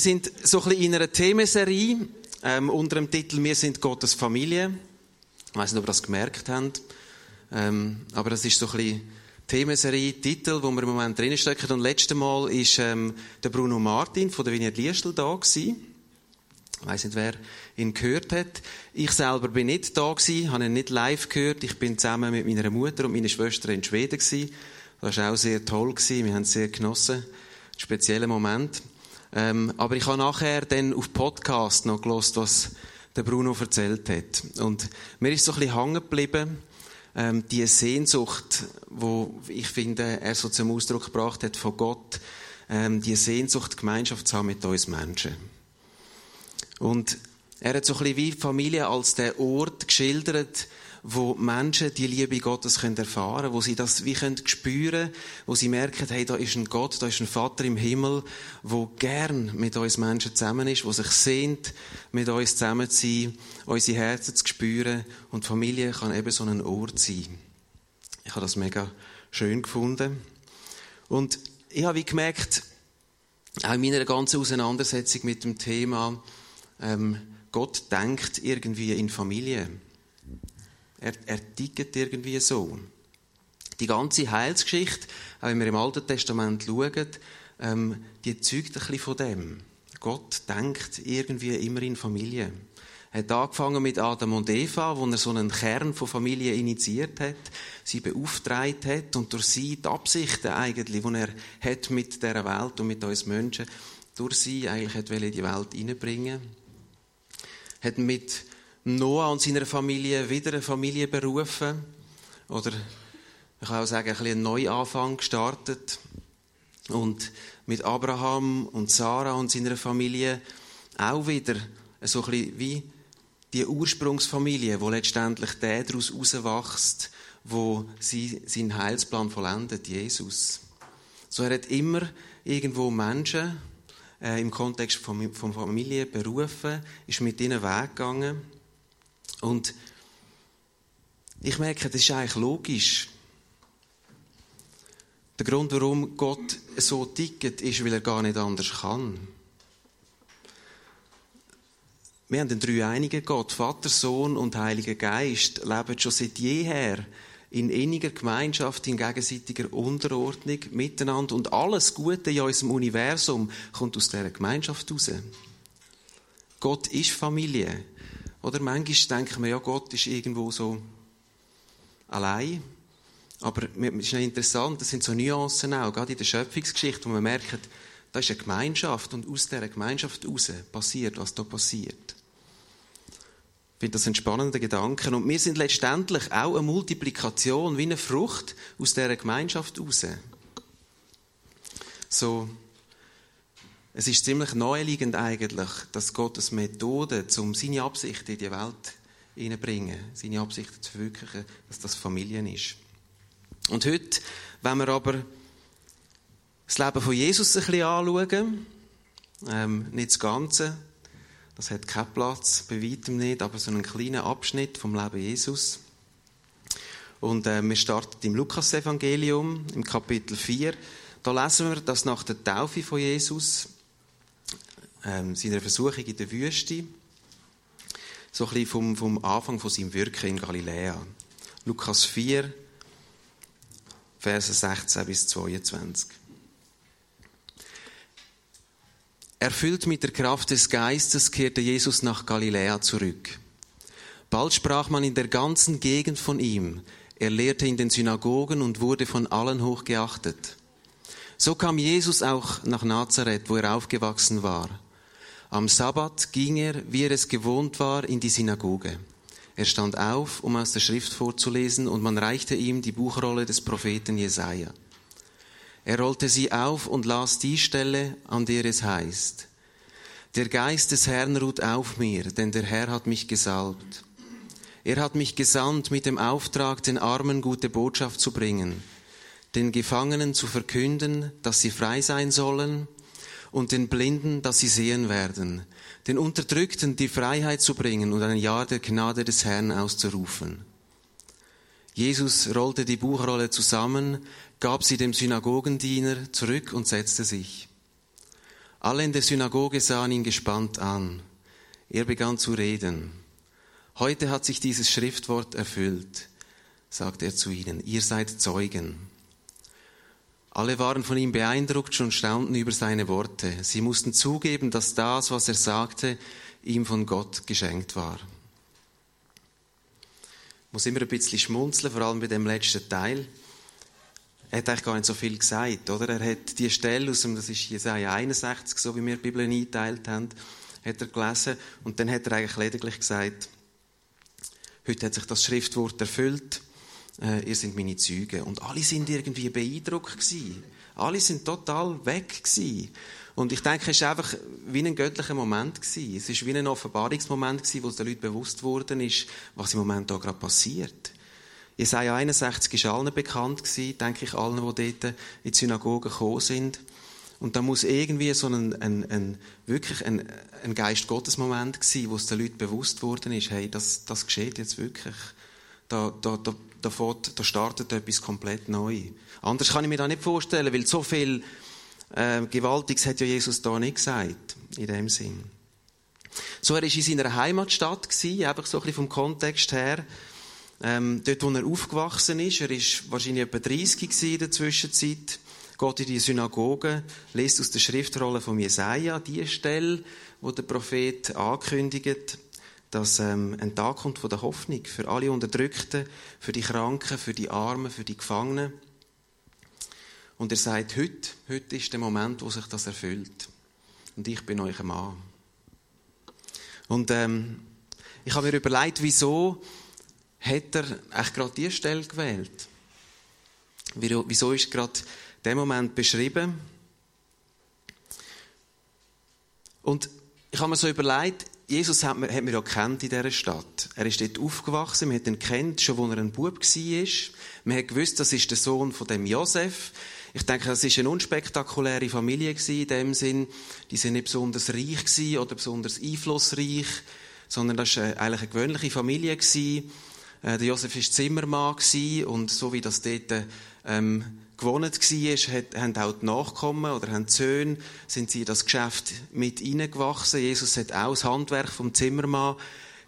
Wir sind so ein bisschen in einer Themenserie ähm, unter dem Titel Wir sind Gottes Familie. Ich weiß nicht, ob ihr das gemerkt habt. Ähm, aber das ist so ein bisschen Themenserie, Titel, wo wir im Moment drinstecken. Und letztes Mal war ähm, der Bruno Martin von der Vignette Liestel da gewesen. Ich weiss nicht, wer ihn gehört hat. Ich selber bin nicht da gewesen, habe ihn nicht live gehört. Ich bin zusammen mit meiner Mutter und meiner Schwester in Schweden gewesen. Das war auch sehr toll gewesen. Wir haben es sehr genossen. Ein spezieller Moment. Ähm, aber ich habe nachher dann auf Podcast noch gelost, was der Bruno erzählt hat. Und mir ist so ein bisschen hängen geblieben, ähm, die Sehnsucht, wo ich finde, er so zum Ausdruck gebracht hat von Gott, ähm, die Sehnsucht, Gemeinschaft zu haben mit uns Menschen. Und er hat so ein bisschen wie Familie als der Ort geschildert, wo Menschen die Liebe Gottes können erfahren können, wo sie das wie können spüren wo sie merken, hey, da ist ein Gott, da ist ein Vater im Himmel, wo gern mit uns Menschen zusammen ist, wo sich sehnt, mit uns zusammen zu sein, unsere Herzen zu spüren. Und Familie kann eben so ein Ort sein. Ich habe das mega schön gefunden. Und ich habe wie gemerkt, auch in meiner ganzen Auseinandersetzung mit dem Thema, ähm, Gott denkt irgendwie in Familie. Er, er tickt irgendwie so. Die ganze Heilsgeschichte, auch wenn wir im Alten Testament schauen, ähm, die zeugt ein bisschen von dem. Gott denkt irgendwie immer in Familie. Er hat angefangen mit Adam und Eva, wo er so einen Kern von Familie initiiert hat, sie beauftragt hat und durch sie die Absichten eigentlich, die er hat mit der Welt und mit uns Menschen, durch sie eigentlich hat die Welt hineinbringen. Hat mit Noah und seiner Familie wieder eine Familie berufen. Oder ich kann auch sagen, ein bisschen einen Neuanfang gestartet. Und mit Abraham und Sarah und seiner Familie auch wieder so ein bisschen wie die Ursprungsfamilie, wo letztendlich der daraus herauswächst, wo sie seinen Heilsplan vollendet, Jesus. So er hat immer irgendwo Menschen äh, im Kontext von, von Familie berufen, ist mit ihnen weggegangen und ich merke, das ist eigentlich logisch. Der Grund, warum Gott so tickt, ist, weil er gar nicht anders kann. Wir haben den dreieinigen Gott, Vater, Sohn und Heiliger Geist, leben schon seit jeher in inniger Gemeinschaft, in gegenseitiger Unterordnung miteinander und alles Gute in unserem Universum kommt aus dieser Gemeinschaft raus. Gott ist Familie. Oder manchmal denken wir, ja, Gott ist irgendwo so allein. Aber es ist interessant, das sind so Nuancen auch, gerade in der Schöpfungsgeschichte, wo man merkt, da ist eine Gemeinschaft und aus dieser Gemeinschaft heraus passiert, was da passiert. Ich finde das ein spannender Gedanke. Und wir sind letztendlich auch eine Multiplikation, wie eine Frucht aus dieser Gemeinschaft heraus. So, es ist ziemlich naheliegend eigentlich, dass Gottes Methode, um seine Absichten in die Welt hineinbringen, seine Absichten zu verwirklichen, dass das Familien ist. Und heute, wenn wir aber das Leben von Jesus ein bisschen anschauen, ähm, nicht das Ganze, das hat keinen Platz, bei weitem nicht, aber so einen kleinen Abschnitt vom Leben Jesus. Und äh, wir starten im Lukas-Evangelium, im Kapitel 4. Da lesen wir, dass nach der Taufe von Jesus ähm, seiner Versuchung in der Wüste, so ein bisschen vom, vom Anfang von seinem Wirken in Galiläa. Lukas 4, Verse 16 bis 22. Erfüllt mit der Kraft des Geistes kehrte Jesus nach Galiläa zurück. Bald sprach man in der ganzen Gegend von ihm. Er lehrte in den Synagogen und wurde von allen hochgeachtet. So kam Jesus auch nach Nazareth, wo er aufgewachsen war. Am Sabbat ging er, wie er es gewohnt war, in die Synagoge. Er stand auf, um aus der Schrift vorzulesen, und man reichte ihm die Buchrolle des Propheten Jesaja. Er rollte sie auf und las die Stelle, an der es heißt: Der Geist des Herrn ruht auf mir, denn der Herr hat mich gesalbt. Er hat mich gesandt mit dem Auftrag, den Armen gute Botschaft zu bringen, den Gefangenen zu verkünden, dass sie frei sein sollen, und den Blinden, dass sie sehen werden, den Unterdrückten die Freiheit zu bringen und ein Jahr der Gnade des Herrn auszurufen. Jesus rollte die Buchrolle zusammen, gab sie dem Synagogendiener zurück und setzte sich. Alle in der Synagoge sahen ihn gespannt an. Er begann zu reden. Heute hat sich dieses Schriftwort erfüllt, sagte er zu ihnen. Ihr seid Zeugen. Alle waren von ihm beeindruckt und staunten über seine Worte. Sie mussten zugeben, dass das, was er sagte, ihm von Gott geschenkt war. Ich muss immer ein bisschen schmunzeln, vor allem bei dem letzten Teil. Er hat eigentlich gar nicht so viel gesagt, oder? Er hat die Stelle aus dem, das ist Jesaja 61, so wie wir die Bibel eingeteilt haben, hat er gelesen und dann hat er eigentlich lediglich gesagt, heute hat sich das Schriftwort erfüllt, äh, ihr seid meine Zeugen. Und alle sind irgendwie beeindruckt gewesen. Alle sind total weg gewesen. Und ich denke, es war einfach wie ein göttlicher Moment gewesen. Es war wie ein Offenbarungsmoment gewesen, wo es den Leuten bewusst worden ist, was im Moment da gerade passiert. Jesaja 61 ist allen bekannt gewesen, denke ich, allen, die dort in die Synagoge gekommen sind. Und da muss irgendwie so ein, ein, ein wirklich ein, ein Geist Gottes Moment gewesen, wo es den Leuten bewusst worden ist, hey, das, das geschieht jetzt wirklich. Da, da, da, da, fährt, da startet etwas komplett neu. Anders kann ich mir das nicht vorstellen, weil so viel äh, Gewaltiges hat ja Jesus da nicht gesagt, in dem Sinn. So, er war in seiner Heimatstadt, gewesen, einfach so ein bisschen vom Kontext her. Ähm, dort, wo er aufgewachsen ist, er ist wahrscheinlich etwa 30 in der Zwischenzeit, geht in die Synagoge, liest aus der Schriftrolle von Jesaja die Stelle, wo der Prophet ankündigt, dass ähm, ein Tag kommt von der Hoffnung für alle Unterdrückten, für die Kranken, für die Armen, für die Gefangenen. Und er sagt, heute, heute ist der Moment, wo sich das erfüllt. Und ich bin euch ein Mann. Und ähm, ich habe mir überlegt, wieso hat er eigentlich gerade diese Stelle gewählt? Wieso ist gerade der Moment beschrieben? Und ich habe mir so überlegt, Jesus hat man, hat man ja kennt in dieser Stadt. Er ist dort aufgewachsen, man hat ihn kennt, schon als er ein Bub war. Man hat gewusst, das ist der Sohn von dem Josef. Ich denke, das ist eine unspektakuläre Familie in dem Sinn. Die sind nicht besonders reich oder besonders einflussreich, sondern das war eigentlich eine gewöhnliche Familie äh, Der Josef war Zimmermann und so wie das dort ähm, gewohnt war, haben auch die Nachkommen oder haben die Söhne, sind sie in das Geschäft mit hineingewachsen. Jesus hat auch das Handwerk vom Zimmermann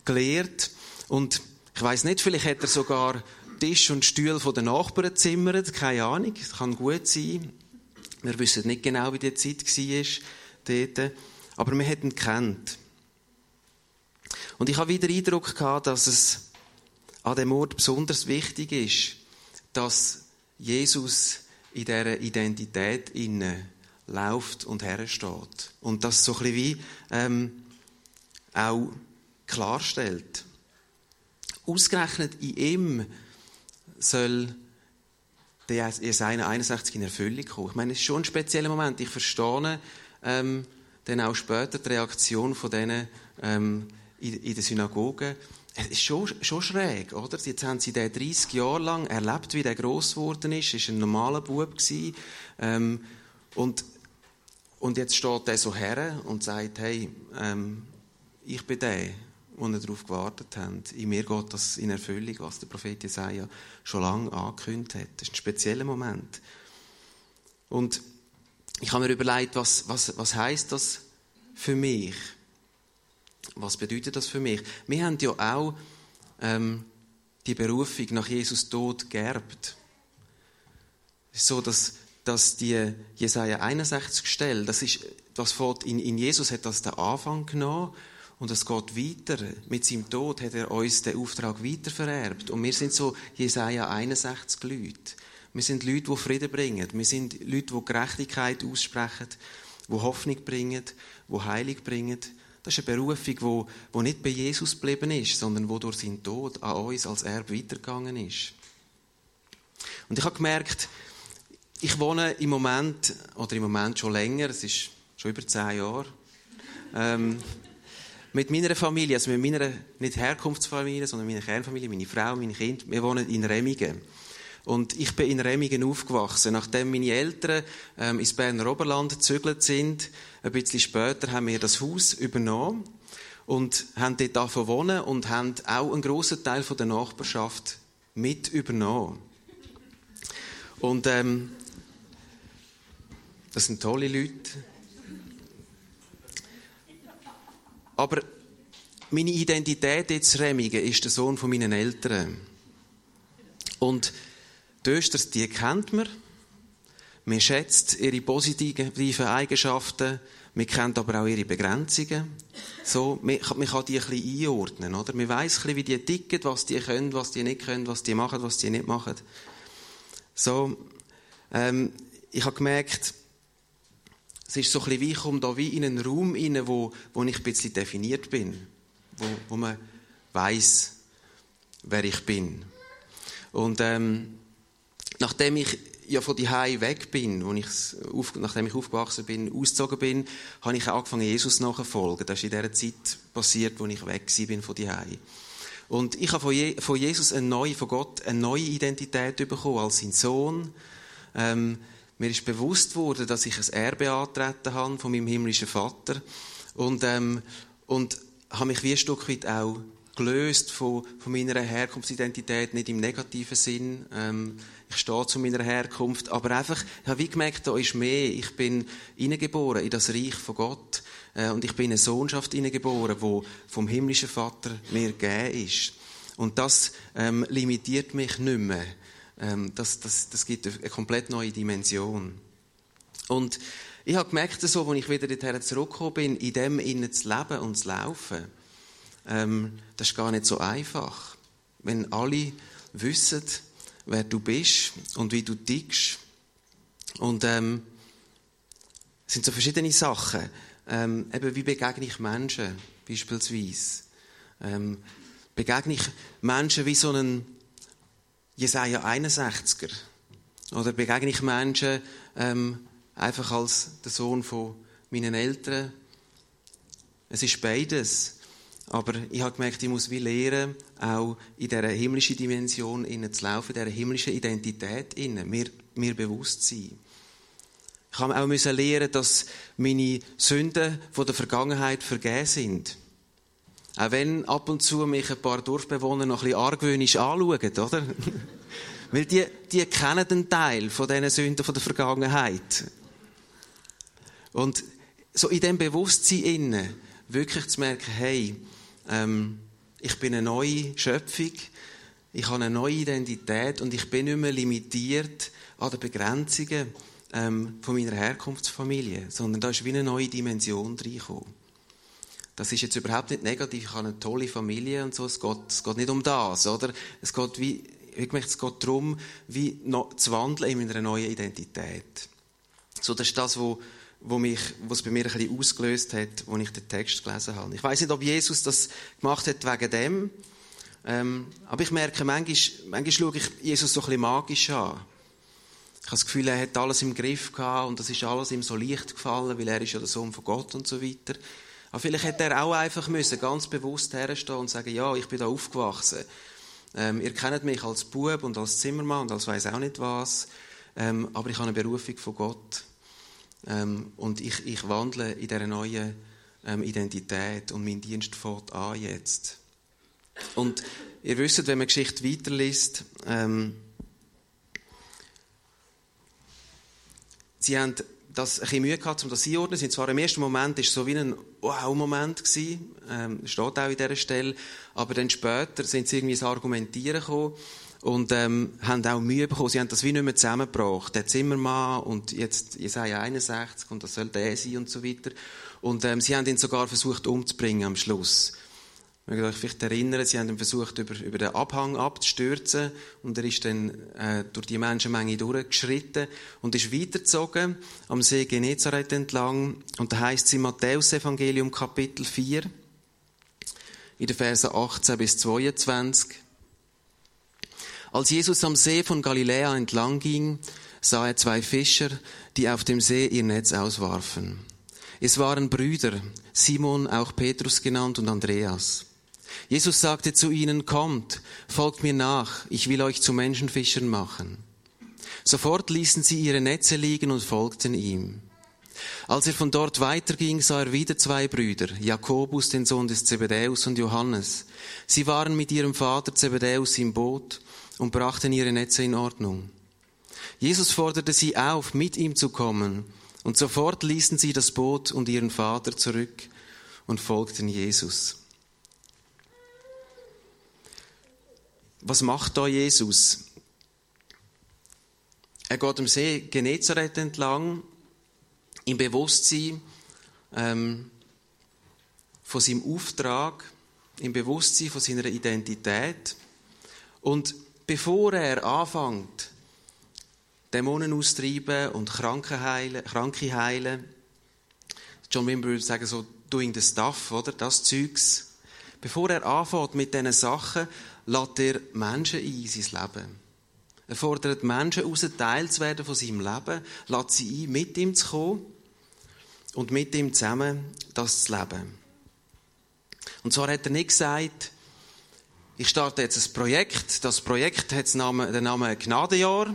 gelehrt. Und ich weiß nicht, vielleicht hat er sogar Tisch und Stühle von den Nachbarn gezimmert. Keine Ahnung. Das kann gut sein. Wir wissen nicht genau, wie die Zeit war dort. Aber wir hätten ihn kennt. Und ich habe wieder den Eindruck gehabt, dass es an dem Ort besonders wichtig ist, dass Jesus in dieser Identität inne läuft und hersteht. Und das so ein bisschen wie ähm, auch klarstellt. Ausgerechnet in ihm soll der Jesaja 61 in Erfüllung kommen. Ich meine, es ist schon ein spezieller Moment. Ich verstehe ähm, dann auch später die Reaktion von denen ähm, in, in der Synagoge. Es ist schon, schon schräg, oder? Jetzt haben sie den 30 Jahre lang erlebt, wie der gross geworden ist. Er war ein normaler Bub. Ähm, und, und jetzt steht er so her und sagt, hey, ähm, ich bin der wo wir darauf gewartet haben. In mir geht das in Erfüllung, was der Prophet Jesaja schon lange angekündigt hat. Das ist ein spezieller Moment. Und ich habe mir überlegt, was, was, was heißt das für mich? Was bedeutet das für mich? Wir haben ja auch ähm, die Berufung nach Jesus Tod geerbt. Es ist so, dass, dass die Jesaja 61 Stelle, das ist, das in, in Jesus hat das den Anfang genommen und es geht weiter. Mit seinem Tod hat er uns den Auftrag weitervererbt. Und wir sind so Jesaja 61 Leute. Wir sind Leute, die Frieden bringen. Wir sind Leute, die Gerechtigkeit aussprechen, die Hoffnung bringen, die Heilung bringen. Das ist eine Berufung, die, die nicht bei Jesus geblieben ist, sondern die durch seinen Tod an uns als Erb weitergegangen ist. Und ich habe gemerkt, ich wohne im Moment, oder im Moment schon länger, es ist schon über zehn Jahre, ähm, mit meiner Familie, also mit meiner, nicht Herkunftsfamilie, sondern meiner Kernfamilie, meine Frau, meine Kinder, wir wohnen in Remigen. Und ich bin in Remigen aufgewachsen. Nachdem meine Eltern ähm, ins Berner Oberland gezügelt sind, ein bisschen später haben wir das Haus übernommen und haben dort davon wohnen und haben auch einen grossen Teil von der Nachbarschaft mit übernommen. Und ähm, das sind tolle Leute. Aber meine Identität jetzt Remigen ist der Sohn von meinen Eltern. Und die Östers, die kennt man. Man schätzt ihre positiven Eigenschaften, man kennt aber auch ihre Begrenzungen. So, man, man kann die ein bisschen einordnen, oder? Man weiss ein bisschen, wie die ticken, was die können, was die nicht können, was die machen, was die nicht machen. So, ähm, ich habe gemerkt, es ist so ein bisschen wie, da wie in einen Raum rein, wo, wo ich ein bisschen definiert bin. Wo, wo man weiss, wer ich bin. Und ähm, nachdem ich ja von die weg bin, wo ich, nachdem ich aufgewachsen bin, ausgezogen bin, habe ich angefangen, Jesus nachzufolgen. Das ist in der Zeit passiert, wo ich weg bin von die Und ich habe von, Je von Jesus eine neue, von Gott eine neue Identität bekommen als sein Sohn. Ähm, mir ist bewusst worden, dass ich ein Erbe antreten habe von meinem himmlischen Vater und ähm, und habe mich wie ein Stück weit auch gelöst von, von meiner Herkunftsidentität, nicht im negativen Sinn. Ähm, ich stehe zu meiner Herkunft, aber einfach, ich habe wie gemerkt, da ist mehr. Ich bin hineingeboren in das Reich von Gott äh, und ich bin in eine Sohnschaft hineingeboren, wo vom himmlischen Vater mir gegeben ist. Und das ähm, limitiert mich nicht mehr. Ähm, das, das, das gibt eine komplett neue Dimension. Und ich habe gemerkt, so, als ich wieder dorthin zurückgekommen bin, in dem innen zu leben und zu laufen, ähm, das ist gar nicht so einfach. Wenn alle wissen, wer du bist und wie du tickst. Und ähm, es sind so verschiedene Sachen. Ähm, eben, wie begegne ich Menschen, beispielsweise? Ähm, begegne ich Menschen wie so einen Jesaja 61er? Oder begegne ich Menschen ähm, einfach als der Sohn von meinen Eltern? Es ist beides. Aber ich habe gemerkt, ich muss wie lernen, auch in dieser himmlischen Dimension zu laufen, in dieser himmlischen Identität innen, mir, mir bewusst sein. Ich habe auch müssen lernen, dass meine Sünden von der Vergangenheit vergeben sind. Auch wenn ab und zu mich ein paar Dorfbewohner noch ein argwöhnisch anschauen, oder? Weil die, die kennen den Teil von diesen Sünden von der Vergangenheit. Und so in dem Bewusstsein innen wirklich zu merken, hey, ähm, ich bin eine neue Schöpfung, ich habe eine neue Identität und ich bin nicht mehr limitiert an den Begrenzungen ähm, von meiner Herkunftsfamilie, sondern da ist wie eine neue Dimension reingekommen. Das ist jetzt überhaupt nicht negativ. Ich habe eine tolle Familie und so. Es geht, es geht nicht um das, oder? Es geht wie, ich möchte, es geht darum, wie zu wandeln in einer neuen Identität. So, das ist das, was wo mich, was bei mir ein bisschen ausgelöst hat, als ich den Text gelesen habe. Ich weiß nicht, ob Jesus das gemacht hat wegen dem, ähm, aber ich merke, manchmal, manchmal schaue ich Jesus so ein bisschen magisch an. Ich habe das Gefühl, er hat alles im Griff gehabt und das ist alles ihm so leicht gefallen, weil er ist ja der Sohn von Gott und so weiter. Aber vielleicht hätte er auch einfach müssen, ganz bewusst herstehen und sagen, ja, ich bin da aufgewachsen. Ähm, ihr kennt mich als Bub und als Zimmermann und als weiß auch nicht was. Ähm, aber ich habe eine Berufung von Gott. Ähm, und ich, ich wandle in dieser neuen ähm, Identität und mein Dienst fährt an jetzt. Und ihr wisst, wenn man Geschichte weiterliest, ähm, sie haben das ein bisschen Mühe gehabt, um das einzuordnen. Sie zwar im ersten Moment ist so wie ein Wow-Moment ähm, steht auch in dieser Stelle, aber dann später sind sie irgendwie ins Argumentieren gekommen und ähm, haben auch Mühe bekommen. Sie haben das wie nicht mehr zusammengebracht. Der Zimmermann und jetzt Jesaja 61 und das soll der sein und so weiter. Und ähm, sie haben ihn sogar versucht umzubringen am Schluss. Ich möchte euch vielleicht erinnern, sie haben ihn versucht, über, über den Abhang abzustürzen und er ist dann äh, durch die Menschenmenge durchgeschritten und ist weitergezogen am See Genezareth entlang. Und da heißt es im Matthäus-Evangelium Kapitel 4, in den Versen 18 bis 22, als Jesus am See von Galiläa entlang ging, sah er zwei Fischer, die auf dem See ihr Netz auswarfen. Es waren Brüder, Simon, auch Petrus genannt, und Andreas. Jesus sagte zu ihnen, kommt, folgt mir nach, ich will euch zu Menschenfischern machen. Sofort ließen sie ihre Netze liegen und folgten ihm. Als er von dort weiterging, sah er wieder zwei Brüder, Jakobus, den Sohn des Zebedäus, und Johannes. Sie waren mit ihrem Vater Zebedäus im Boot und brachten ihre Netze in Ordnung. Jesus forderte sie auf, mit ihm zu kommen, und sofort ließen sie das Boot und ihren Vater zurück und folgten Jesus. Was macht da Jesus? Er geht am See Genezareth entlang, im Bewusstsein ähm, von seinem Auftrag, im Bewusstsein von seiner Identität. Und bevor er anfängt, Dämonen austreiben und Kranke heilen, Kranke heilen, John Wimber würde sagen, so doing the stuff, oder? Das Zeugs. Bevor er anfängt mit diesen Sachen, lädt er Menschen ein in sein Leben. Er fordert Menschen heraus, Teil zu werden von seinem Leben, lädt sie ein, mit ihm zu kommen und mit ihm zusammen das zu leben. Und zwar hat er nicht gesagt, ich starte jetzt ein Projekt. Das Projekt hat den Namen Gnadenjahr.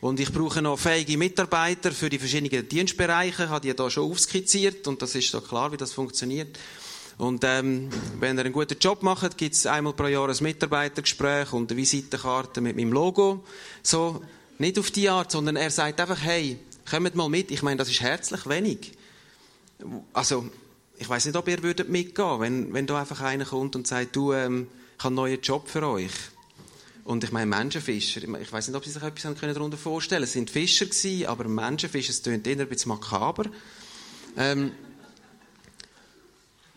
Und ich brauche noch fähige Mitarbeiter für die verschiedenen Dienstbereiche. Ich habe die hier schon aufskizziert und das ist so klar, wie das funktioniert. Und ähm, wenn er einen guten Job macht, gibt es einmal pro Jahr ein Mitarbeitergespräch und eine Visitenkarte mit meinem Logo. So, nicht auf die Art, sondern er sagt einfach, hey, kommt mal mit. Ich meine, das ist herzlich wenig. Also, ich weiß nicht, ob ihr würdet mitgehen, wenn, wenn da einfach einer kommt und sagt, du, ähm, ich habe einen neuen Job für euch. Und ich meine, Menschenfischer, ich weiß nicht, ob Sie sich etwas darunter vorstellen können. Es sind Fischer gewesen, aber Menschenfischer, es klingt eher ein bisschen makaber. Ähm,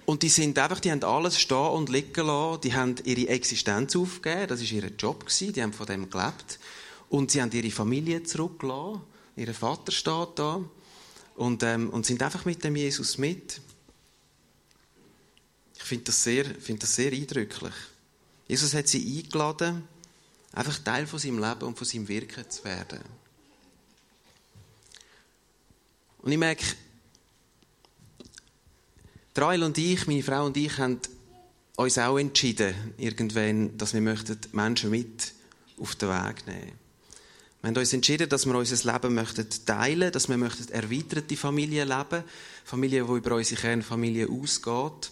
und die sind einfach, die haben alles stehen und liegen lassen, die haben ihre Existenz aufgegeben, das war ihr Job gewesen, die haben von dem gelebt. Und sie haben ihre Familie zurückgelassen, ihr Vater steht da. Und, ähm, und sind einfach mit dem Jesus mit. Ich finde das, find das sehr eindrücklich. Jesus hat sie eingeladen, einfach Teil von seinem Leben und von seinem Wirken zu werden. Und ich merke, Trail und ich, meine Frau und ich, haben uns auch entschieden, irgendwann, dass wir Menschen mit auf den Weg nehmen möchten. Wir haben uns entschieden, dass wir unser Leben möchten teilen, dass wir möchten erweiterte Familien leben, Familien, die über unsere Kernfamilie ausgeht.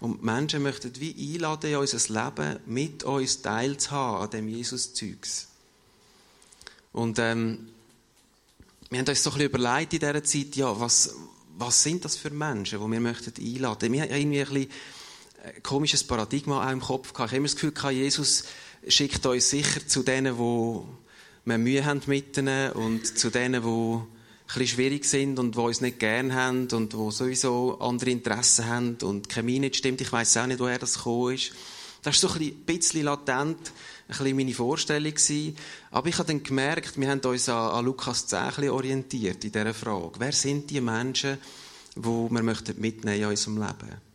Und Menschen möchten wie einladen, in unser Leben mit uns teilzuhaben an dem Jesus-Zeugs. Und ähm, wir haben uns so ein bisschen überlegt in dieser Zeit, ja, was, was sind das für Menschen, die wir möchten einladen? Wir haben irgendwie ein bisschen ein komisches Paradigma auch im Kopf gehabt. Ich habe immer das Gefühl, Jesus schickt uns sicher zu denen, die wir Mühe haben mit ihnen und zu denen, die bisschen schwierig sind und die uns nicht gern haben und die sowieso andere Interessen haben und die Chemie nicht stimmt. Ich weiß auch nicht, woher das gekommen ist. Das war so ein bisschen latent, ein bisschen meine Vorstellung. Aber ich habe dann gemerkt, wir haben uns an, an Lukas 10 orientiert in dieser Frage. Wer sind die Menschen, die wir möchten mitnehmen in unserem Leben?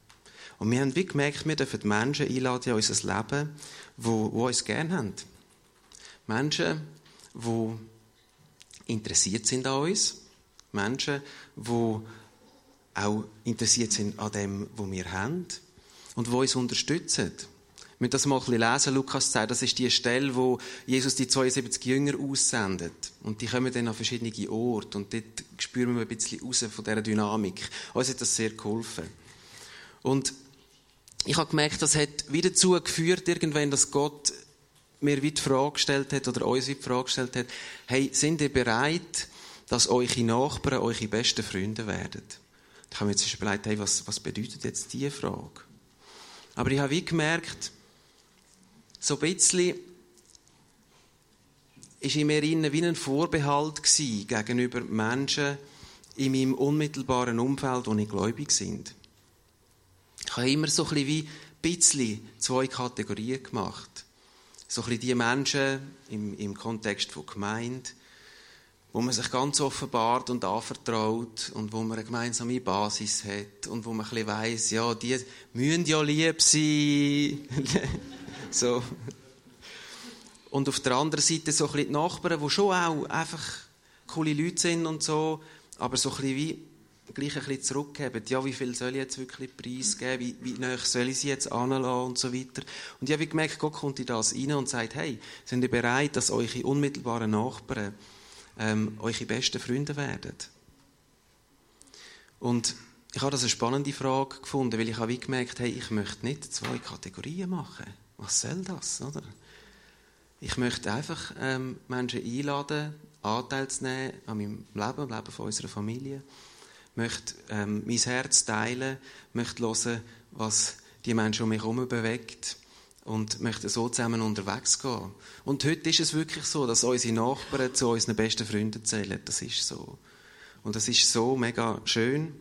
Und wir haben wie gemerkt, wir dürfen Menschen einladen in unser Leben, die, die uns gerne haben. Menschen, die interessiert sind an uns. Menschen, die auch interessiert sind an dem, was wir haben. Und die uns unterstützen. Wir müssen das mal ein bisschen lesen, Lukas 10. Das ist die Stelle, wo Jesus die 72 Jünger aussendet. Und die kommen dann an verschiedene Orte. Und dort spüren wir ein bisschen raus von dieser Dynamik. Uns hat das sehr geholfen. Und ich habe gemerkt, das hat wieder dazu geführt, irgendwann, dass Gott mir wie die Frage gestellt hat, oder uns wie die Frage gestellt hat, hey, sind ihr bereit, dass eure Nachbarn eure besten Freunde werden? Ich habe mir jetzt überlegt, hey, was, was bedeutet jetzt diese Frage? Aber ich habe wie gemerkt, so ein bisschen ist in mir innen wie ein Vorbehalt gegenüber Menschen in meinem unmittelbaren Umfeld, die nicht gläubig sind. Ich habe immer so ein bisschen wie bisschen zwei Kategorien gemacht so ein bisschen die Menschen im, im Kontext von Gemeinde, wo man sich ganz offenbart und anvertraut und wo man eine gemeinsame Basis hat und wo man ein bisschen weiss, ja, die müssen ja lieb sein. so. Und auf der anderen Seite so ein bisschen die Nachbarn, die schon auch einfach coole Leute sind und so, aber so ein bisschen wie gleich ein bisschen zurückgeben. Ja, wie viel soll ich jetzt wirklich preisgeben? Wie, wie nah soll ich sie jetzt anlassen und so weiter. Und ich habe gemerkt, Gott kommt in das rein und sagt, hey, sind ihr bereit, dass eure unmittelbaren Nachbarn ähm, eure besten Freunde werden? Und ich habe das eine spannende Frage gefunden, weil ich habe gemerkt, hey, ich möchte nicht zwei Kategorien machen. Was soll das, oder? Ich möchte einfach ähm, Menschen einladen, Anteil zu nehmen an meinem Leben, am Leben von unserer Familie möchte ähm, mein Herz teilen, möchte hören, was die Menschen um mich herum bewegt und möchte so zusammen unterwegs gehen. Und heute ist es wirklich so, dass unsere Nachbarn zu unseren besten Freunden zählen. Das ist so. Und das ist so mega schön.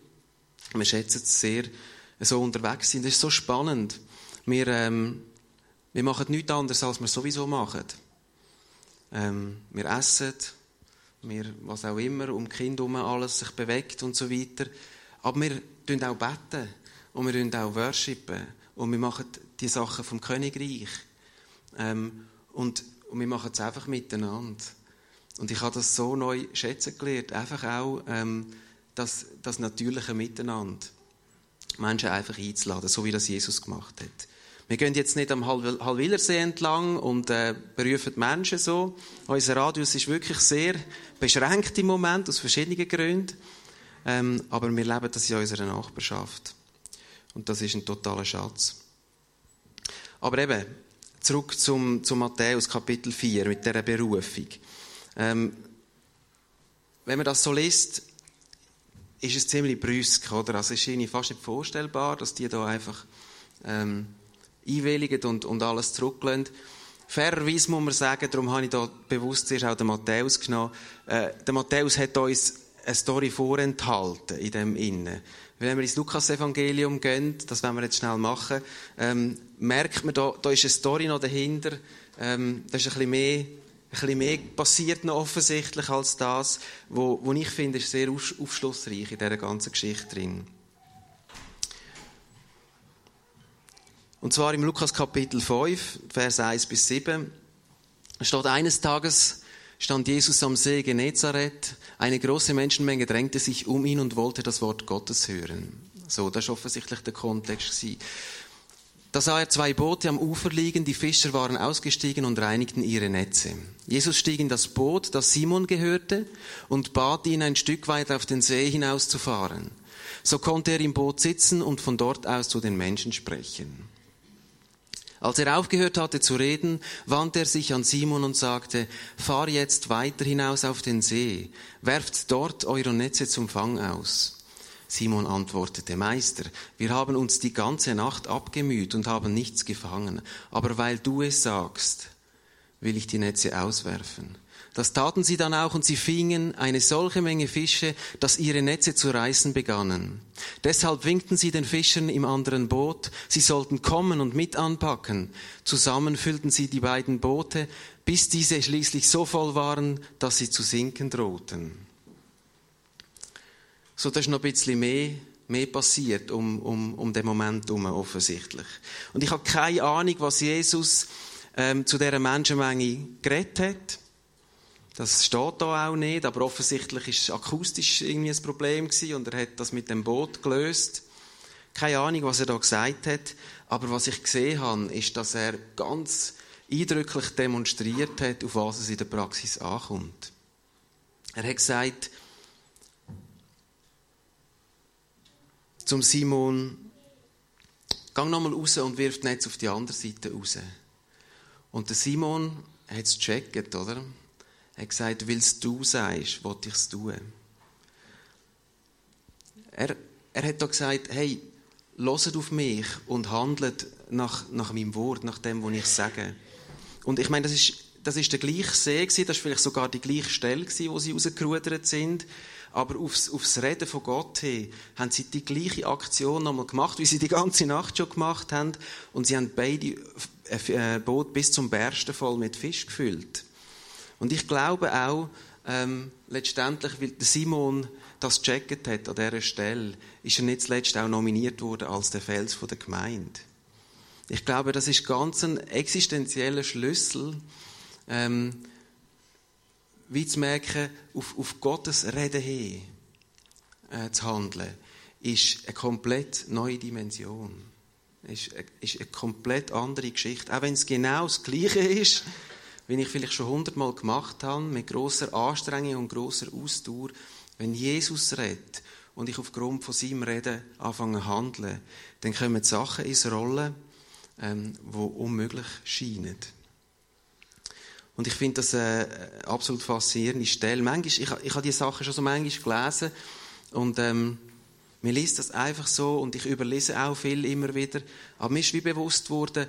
Wir schätzen es sehr, so unterwegs sind. Das ist so spannend. Wir, ähm, wir machen nichts anderes, als wir sowieso machen. Ähm, wir essen, wir, was auch immer, um Kinder herum alles sich bewegt und so weiter. Aber wir beten auch beten und wir beten auch worshipen und wir machen die Sachen vom Königreich. Ähm, und, und wir machen es einfach miteinander. Und ich habe das so neu schätzen gelernt. Einfach auch ähm, das, das natürliche Miteinander. Menschen einfach einzuladen, so wie das Jesus gemacht hat. Wir gehen jetzt nicht am Halwilersee entlang und äh, berufen die Menschen so. Unser Radius ist wirklich sehr beschränkt im Moment, aus verschiedenen Gründen. Ähm, aber wir leben das in unserer Nachbarschaft. Und das ist ein totaler Schatz. Aber eben, zurück zum, zum Matthäus Kapitel 4 mit dieser Berufung. Ähm, wenn man das so liest, ist es ziemlich brüsk, oder? Also es ist ihnen fast nicht vorstellbar, dass die da einfach ähm, einwilligen und, und alles zurücklehnen. Fairerweise muss man sagen, darum habe ich da bewusst zuerst auch den Matthäus genommen. Äh, der Matthäus hat uns eine Story vorenthalten in dem Innen. Wenn wir ins Lukas-Evangelium gehen, das werden wir jetzt schnell machen, ähm, merkt man, da, da ist eine Story noch dahinter. Ähm, da ist ein bisschen mehr, ein bisschen mehr passiert noch offensichtlich als das, wo, wo ich finde, ist sehr aufschlussreich in dieser ganzen Geschichte drin. Und zwar im Lukas Kapitel 5, Vers 1 bis 7, steht eines Tages stand Jesus am See Genezareth. Eine große Menschenmenge drängte sich um ihn und wollte das Wort Gottes hören. So, das war offensichtlich der Kontext. Da sah er zwei Boote am Ufer liegen, die Fischer waren ausgestiegen und reinigten ihre Netze. Jesus stieg in das Boot, das Simon gehörte, und bat ihn, ein Stück weit auf den See hinauszufahren. So konnte er im Boot sitzen und von dort aus zu den Menschen sprechen. Als er aufgehört hatte zu reden, wandte er sich an Simon und sagte, fahr jetzt weiter hinaus auf den See, werft dort eure Netze zum Fang aus. Simon antwortete, Meister, wir haben uns die ganze Nacht abgemüht und haben nichts gefangen, aber weil du es sagst, will ich die Netze auswerfen. Das taten sie dann auch und sie fingen eine solche Menge Fische, dass ihre Netze zu reißen begannen. Deshalb winkten sie den Fischern im anderen Boot, sie sollten kommen und mit anpacken. Zusammen füllten sie die beiden Boote, bis diese schließlich so voll waren, dass sie zu sinken drohten. So, da ist noch ein bisschen mehr, mehr passiert um, um, um den Moment herum, offensichtlich. Und ich habe keine Ahnung, was Jesus ähm, zu dieser Menschenmenge geredet hat. Das steht da auch nicht, aber offensichtlich ist akustisch irgendwie ein Problem gewesen und er hat das mit dem Boot gelöst. Keine Ahnung, was er da gesagt hat, aber was ich gesehen habe, ist, dass er ganz eindrücklich demonstriert hat, auf was es in der Praxis ankommt. Er hat gesagt, zum Simon, gang nochmal raus und wirf das Netz auf die andere Seite raus. Und der Simon hat es gecheckt, oder? Er hat gesagt, weil es du sagst, will ich es tun. Er, er hat da gesagt, hey, loset auf mich und handelt nach, nach meinem Wort, nach dem, was ich sage. Und ich meine, das ist, das ist der gleiche See das ist vielleicht sogar die gleiche Stelle wo sie rausgerudert sind. Aber aufs, aufs Reden von Gott hin haben sie die gleiche Aktion nochmal gemacht, wie sie die ganze Nacht schon gemacht haben. Und sie haben beide äh, Boot bis zum Bersten voll mit Fisch gefüllt. Und ich glaube auch, ähm, letztendlich, weil Simon das gecheckt hat an dieser Stelle, ist er nicht zuletzt auch nominiert worden als der Fels der Gemeinde. Ich glaube, das ist ganz ein existenzieller Schlüssel, ähm, wie zu merken, auf, auf Gottes Reden hin äh, zu handeln, ist eine komplett neue Dimension. Ist, ist eine komplett andere Geschichte. Auch wenn es genau das Gleiche ist, wie ich vielleicht schon hundertmal gemacht habe, mit großer Anstrengung und großer Ausdauer, wenn Jesus redet und ich aufgrund von seinem Reden anfange zu handeln, dann kommen Sachen ins Rollen, ähm, die unmöglich scheinen. Und ich finde das eine absolut faszinierende Stelle. Manchmal, ich, ich habe diese Sachen schon so manchmal gelesen Und ähm, mir liest das einfach so und ich überlese auch viel immer wieder. Aber mir ist wie bewusst worden,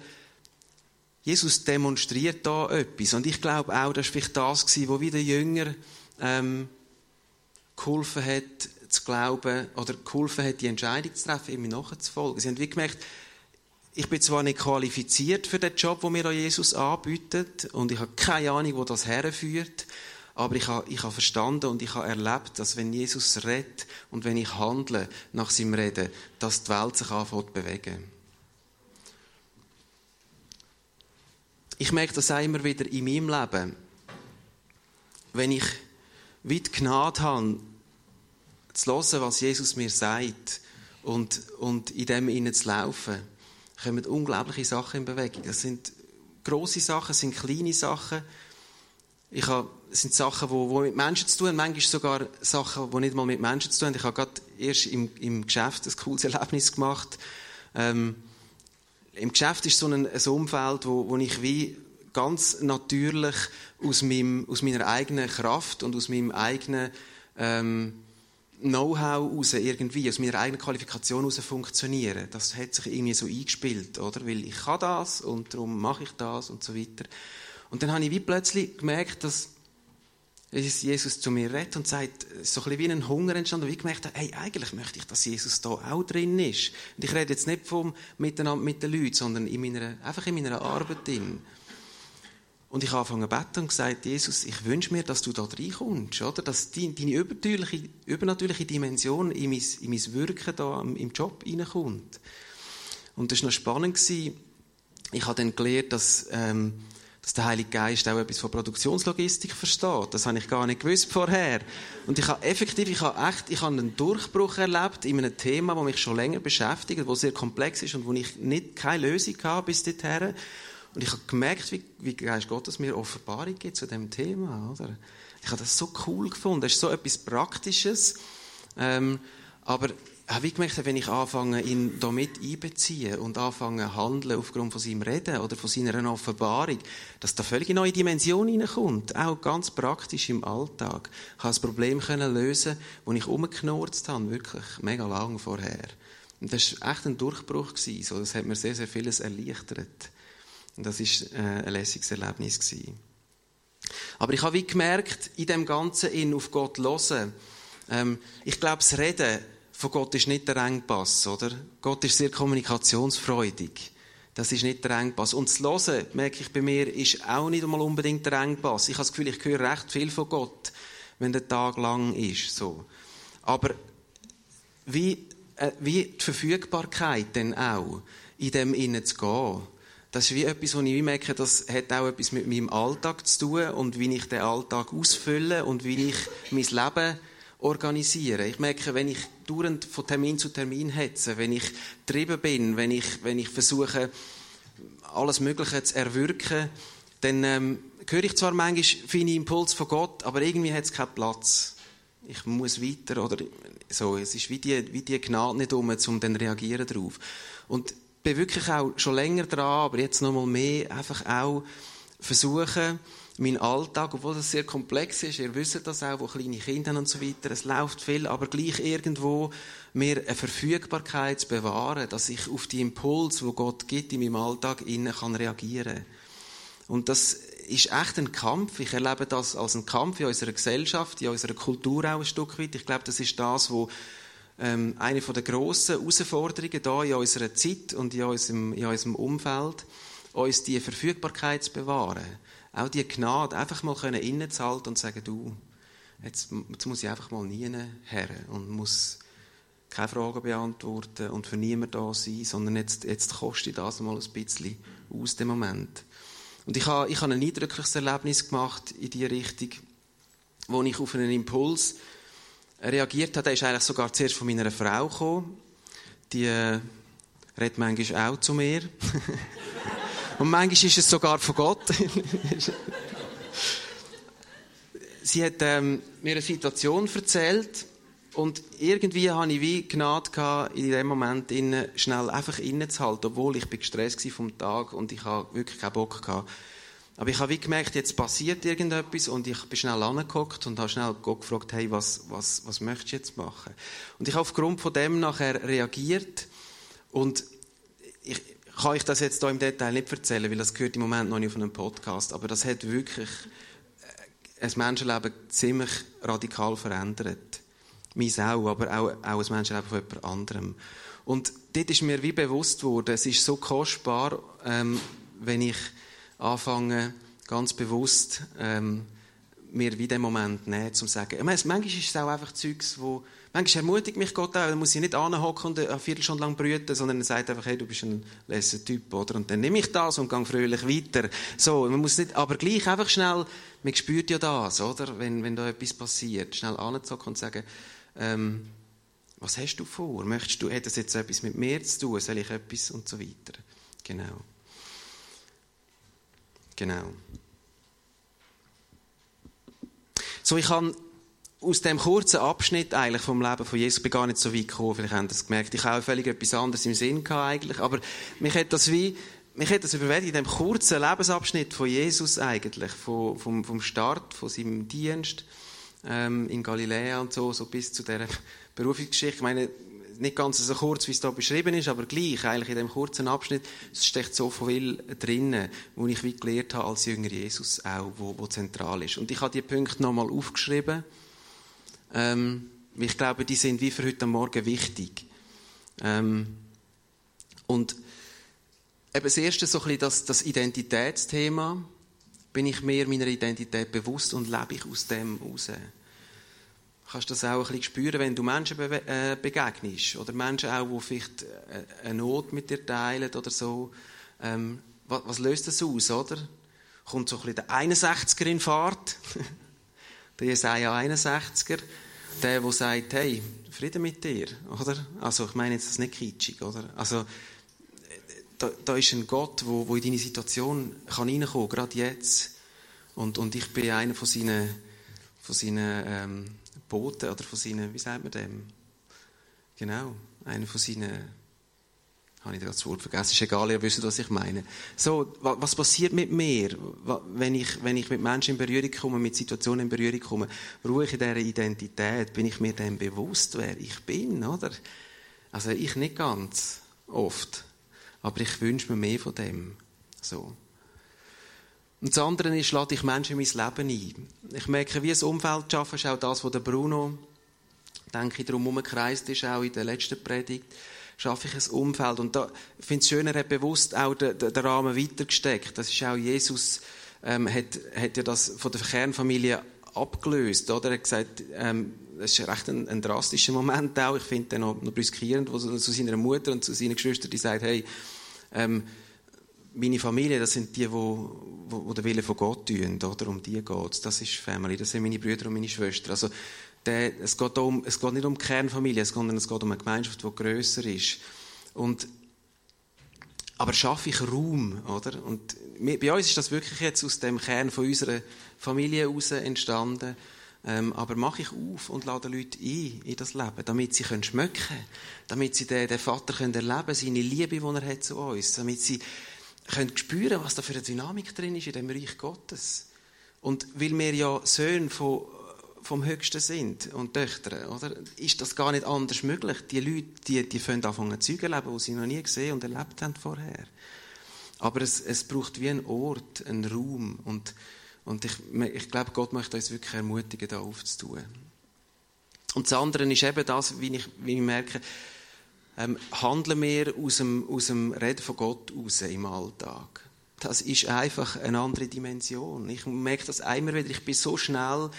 Jesus demonstriert da etwas. Und ich glaube auch, das war vielleicht das, gewesen, wo wieder Jünger ähm, geholfen hat, zu glauben, oder geholfen hat, die Entscheidung zu treffen, ihm nachzufolgen. Sie haben wie gemerkt, ich bin zwar nicht qualifiziert für den Job, den mir Jesus anbietet, und ich habe keine Ahnung, wo das herführt, aber ich habe, ich habe verstanden und ich habe erlebt, dass wenn Jesus redet und wenn ich handle nach seinem Reden, dass die Welt sich anfängt zu bewegen. Ich merke das auch immer wieder in meinem Leben. Wenn ich weit Gnade habe, zu hören, was Jesus mir sagt und, und in dem innen zu laufen, kommen unglaubliche Sachen in Bewegung. Das sind große Sachen, sind kleine Sachen. Ich habe, es sind Sachen, die, die mit Menschen zu tun haben, manchmal sogar Sachen, die nicht mal mit Menschen zu tun haben. Ich habe gerade erst im, im Geschäft ein cooles Erlebnis gemacht. Ähm, Im Geschäft ist so ein, ein Umfeld, wo, wo ich wie ganz natürlich aus, meinem, aus meiner eigenen Kraft und aus meinem eigenen ähm, Know-how raus irgendwie, aus meiner eigenen Qualifikation heraus funktionieren. Das hat sich irgendwie so eingespielt, oder? Weil ich kann das und darum mache ich das und so weiter. Und dann habe ich wie plötzlich gemerkt, dass Jesus zu mir redet und sagt, so ein bisschen wie ein Hunger entstanden, und ich gemerkt habe, hey, eigentlich möchte ich, dass Jesus da auch drin ist. Und ich rede jetzt nicht vom Miteinander mit den Leuten, sondern in meiner, einfach in meiner Arbeit drin. Und ich habe angefangen zu beten und gesagt, Jesus, ich wünsche mir, dass du da reinkommst, oder? Dass deine übernatürliche, übernatürliche Dimension in mein, in mein Wirken da im Job reinkommt. Und das war noch spannend. Ich habe dann gelernt, dass, ähm, dass der Heilige Geist auch etwas von Produktionslogistik versteht. Das habe ich gar nicht gewusst vorher. Und ich habe effektiv, ich habe echt, ich habe einen Durchbruch erlebt in einem Thema, das mich schon länger beschäftigt, das sehr komplex ist und wo ich nicht, keine Lösung habe bis dahin. Und ich habe gemerkt, wie, wie Geist Gottes mir Offenbarung gibt zu dem Thema. Oder? Ich habe das so cool gefunden. Das ist so etwas Praktisches. Ähm, aber ich habe gemerkt, wenn ich anfange, ihn damit einbeziehen und anfange handeln aufgrund von seinem Reden oder von seiner Offenbarung, dass da völlig neue Dimension hineinkommt. Auch ganz praktisch im Alltag. Ich habe das Problem lösen, das ich umgeknurzt habe, wirklich mega lang vorher. Und das war echt ein Durchbruch. Das hat mir sehr, sehr vieles erleichtert. Und das ist äh, ein lässiges Erlebnis gewesen. Aber ich habe wie gemerkt, in dem Ganzen in auf Gott hören. Ähm, ich glaube, das Reden von Gott ist nicht der Engpass, oder? Gott ist sehr kommunikationsfreudig. Das ist nicht der Engpass. Und das Hören, merke ich bei mir, ist auch nicht einmal unbedingt der Engpass. Ich habe das Gefühl, ich höre recht viel von Gott, wenn der Tag lang ist, so. Aber wie, äh, wie die Verfügbarkeit dann auch, in dem innen zu gehen, das ist wie etwas, wo ich merke, das hat auch etwas mit meinem Alltag zu tun und wie ich den Alltag ausfülle und wie ich mein Leben organisiere. Ich merke, wenn ich dauernd von Termin zu Termin hetze, wenn ich getrieben bin, wenn ich, wenn ich versuche, alles Mögliche zu erwirken, dann ähm, höre ich zwar manchmal feine Impulse von Gott, aber irgendwie hat es keinen Platz. Ich muss weiter oder so. Es ist wie die, wie die Gnade nicht um, um dann reagieren darauf. Und bin wirklich auch schon länger dran, aber jetzt noch mal mehr, einfach auch versuchen, meinen Alltag, obwohl das sehr komplex ist, ihr wisst das auch, wo kleine Kinder und so weiter, es läuft viel, aber gleich irgendwo mir eine Verfügbarkeit zu bewahren, dass ich auf die Impuls, wo Gott gibt in meinem Alltag, innen kann reagieren. Und das ist echt ein Kampf. Ich erlebe das als einen Kampf in unserer Gesellschaft, in unserer Kultur auch ein Stück weit. Ich glaube, das ist das, was ähm, eine der grossen Herausforderungen hier in unserer Zeit und in unserem, in unserem Umfeld, uns die Verfügbarkeit zu bewahren. Auch die Gnade, einfach mal können innezuhalten und sagen, du, jetzt, jetzt muss ich einfach mal nie her und muss keine Fragen beantworten und für niemanden da sein, sondern jetzt, jetzt kostet das mal ein bisschen aus dem Moment. Und ich habe, ich habe ein eindrückliches Erlebnis gemacht in diese Richtung, wo ich auf einen Impuls reagiert hat, der ist eigentlich sogar zuerst von meiner Frau gekommen. Die äh, redet manchmal auch zu mir. Und manchmal ist es sogar von Gott. Sie hat ähm, mir eine Situation erzählt und irgendwie hatte ich wie Gnade gehabt, in dem Moment schnell einfach innezuhalten, obwohl ich gestresst war vom Tag und ich habe wirklich keinen Bock gehabt. Aber ich habe gemerkt, jetzt passiert irgendetwas und ich bin schnell angeguckt und habe schnell Gott gefragt, hey, was, was, was möchtest du jetzt machen? Und ich habe aufgrund von dem nachher reagiert und ich kann euch das jetzt hier im Detail nicht erzählen, weil das gehört im Moment noch nicht auf einem Podcast, aber das hat wirklich äh, ein Menschenleben ziemlich radikal verändert. Meins auch, aber auch, auch ein Menschenleben von jemand anderem. Und dort ist mir wie bewusst worden, es ist so kostbar, ähm, wenn ich anfange, ganz bewusst ähm, mir wie den Moment nehmen, zum sagen. Ich meine, manchmal ist es auch einfach Zeugs, wo manchmal ermutigt mich Gott auch, dann muss ich nicht anhocken und eine Viertelstunde lang brüten, sondern er sagt einfach, hey, du bist ein lässiger Typ, oder? Und dann nehme ich das und gehe fröhlich weiter. So, man muss nicht, aber gleich einfach schnell, man spürt ja das, oder? Wenn, wenn da etwas passiert, schnell anzocken und sagen, ähm, was hast du vor? Möchtest du, hat das jetzt etwas mit mir zu tun? Soll ich etwas und so weiter? Genau. Genau. So, ich habe aus dem kurzen Abschnitt eigentlich vom Leben von Jesus bin gar nicht so weit gekommen. Vielleicht haben das gemerkt. Ich habe völlig etwas anderes im Sinn gehabt eigentlich. Aber mich hat das wie, mich hat das überwältigt in dem kurzen Lebensabschnitt von Jesus eigentlich. Vom, vom, vom Start, von seinem Dienst, ähm, in Galiläa und so, so bis zu dieser Berufungsgeschichte. Ich meine, nicht ganz so kurz, wie es da beschrieben ist, aber gleich, eigentlich in dem kurzen Abschnitt, es steckt so viel drinnen, wo ich wie gelernt habe als Jünger Jesus auch, wo, wo zentral ist. Und ich habe die Punkte nochmal aufgeschrieben, ähm, ich glaube, die sind wie für heute Morgen wichtig. Ähm, und eben das erste so ein bisschen das, das Identitätsthema, bin ich mir meiner Identität bewusst und lebe ich aus dem heraus kannst das auch ein bisschen spüren, wenn du Menschen be äh, begegnest. Oder Menschen auch, die vielleicht äh, eine Not mit dir teilen oder so. Ähm, was, was, löst das aus, oder? Kommt so ein bisschen der 61er in Fahrt. der Jesaja 61er. Der, der sagt, hey, Frieden mit dir, oder? Also, ich meine jetzt das nicht kitschig, oder? Also, da, da ist ein Gott, wo, wo in deine Situation kann reinkommen, gerade jetzt. Und, und ich bin einer von seinen, von seinen ähm, Boten oder von seinen, wie sagt man dem? Genau, einer von seinen, habe ich das Wort vergessen, ist egal, ihr wisst, was ich meine. So, was passiert mit mir, wenn ich, wenn ich mit Menschen in Berührung komme, mit Situationen in Berührung komme? Ruhe ich in dieser Identität? Bin ich mir dem bewusst, wer ich bin, oder? Also ich nicht ganz, oft. Aber ich wünsche mir mehr von dem. So. Und das andere ist, lade ich Menschen in mein Leben ein. Ich merke, wie ein Umfeld schaffen, ist auch das, was der Bruno, denke ich, darum umgekreist ist, auch in der letzten Predigt, schaffe ich ein Umfeld. Und da, ich finde es schön, er hat bewusst auch den, den, Rahmen weitergesteckt. Das ist auch Jesus, ähm, hat, hat ja das von der Kernfamilie abgelöst, oder? Er hat gesagt, ähm, das ist recht ein, ein drastischer Moment auch. Ich finde den noch, noch brüskierend, wo zu seiner Mutter und zu seinen Geschwistern, die sagt, hey, ähm, meine Familie, das sind die, wo den Willen von Gott tun, oder? Um die geht Das ist Family, das sind meine Brüder und meine Schwestern. Also, der, es, geht um, es geht nicht um Kernfamilie, geht, es geht um eine Gemeinschaft, die grösser ist. Und, aber schaffe ich Raum, oder? Und bei uns ist das wirklich jetzt aus dem Kern von unserer Familie heraus entstanden. Ähm, aber mache ich auf und lade Leute ein in das Leben, damit sie können schmecken damit sie den, den Vater können erleben seine Liebe, die er hat zu uns, damit sie können spüren, was da für eine Dynamik drin ist in dem Reich Gottes. Und weil wir ja Söhne von, vom Höchsten sind und Töchter, oder, ist das gar nicht anders möglich. Die Leute, die, die fangen anfangen zu leben, die sie noch nie gesehen und erlebt haben vorher. Aber es, es braucht wie einen Ort, einen Raum. Und, und ich, ich glaube, Gott möchte uns wirklich ermutigen, da aufzutun. Und das andere ist eben das, wie ich, wie ich merke, ähm, handeln wir aus dem, aus dem Reden von Gott raus im Alltag. Das ist einfach eine andere Dimension. Ich merke das einmal wieder. Ich bin so schnell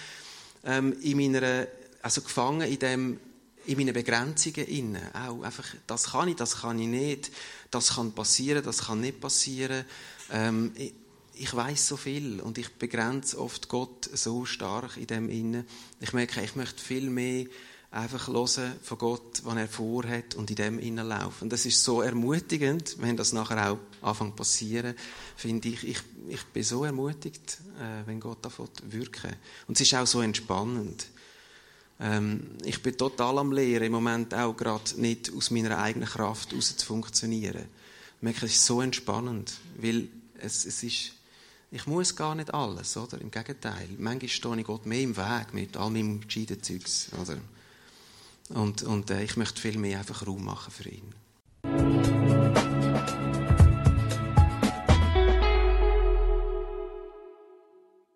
ähm, in meiner, also gefangen in dem, in meinen Begrenzungen inne. Auch einfach, das kann ich, das kann ich nicht. Das kann passieren, das kann nicht passieren. Ähm, ich, ich weiß so viel und ich begrenze oft Gott so stark in dem inne. Ich merke, ich möchte viel mehr einfach hören von Gott, was er vorhat und in dem hineinlaufen. Das ist so ermutigend, wenn das nachher auch anfängt passieren, finde ich, ich, ich bin so ermutigt, äh, wenn Gott davon wirken. Und es ist auch so entspannend. Ähm, ich bin total am Lehren, im Moment auch gerade nicht aus meiner eigenen Kraft heraus zu funktionieren. Ich merke, es ist so entspannend, weil es, es ist, ich muss gar nicht alles, oder? Im Gegenteil. Manchmal stehe ich Gott mehr im Weg mit all meinem gescheiten Zeugs, oder? Und, und äh, ich möchte viel mehr einfach Raum machen für ihn.